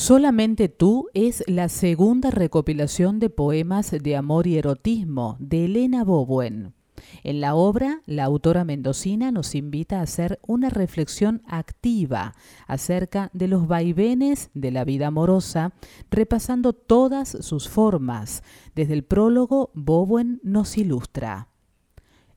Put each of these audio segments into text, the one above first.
Solamente tú es la segunda recopilación de poemas de amor y erotismo de Elena Bowen. En la obra, la autora mendocina nos invita a hacer una reflexión activa acerca de los vaivenes de la vida amorosa, repasando todas sus formas. Desde el prólogo, Bowen nos ilustra.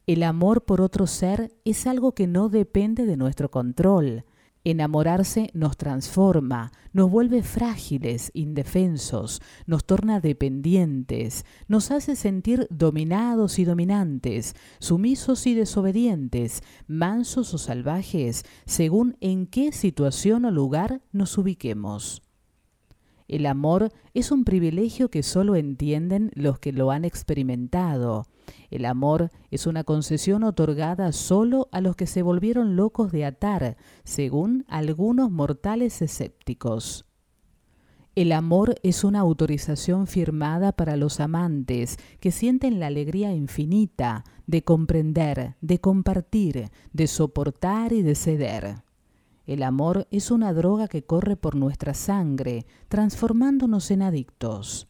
El amor por otro ser es algo que no depende de nuestro control. Enamorarse nos transforma, nos vuelve frágiles, indefensos, nos torna dependientes, nos hace sentir dominados y dominantes, sumisos y desobedientes, mansos o salvajes, según en qué situación o lugar nos ubiquemos. El amor es un privilegio que solo entienden los que lo han experimentado. El amor es una concesión otorgada solo a los que se volvieron locos de atar, según algunos mortales escépticos. El amor es una autorización firmada para los amantes que sienten la alegría infinita de comprender, de compartir, de soportar y de ceder. El amor es una droga que corre por nuestra sangre, transformándonos en adictos.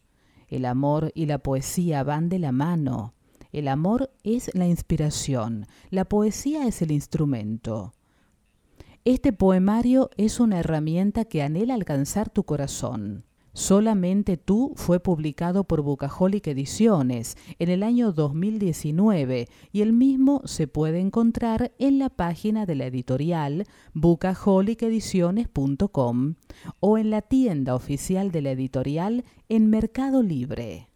El amor y la poesía van de la mano. El amor es la inspiración, la poesía es el instrumento. Este poemario es una herramienta que anhela alcanzar tu corazón. Solamente tú fue publicado por Bucaholic Ediciones en el año 2019 y el mismo se puede encontrar en la página de la editorial bucaholicediciones.com o en la tienda oficial de la editorial en Mercado Libre.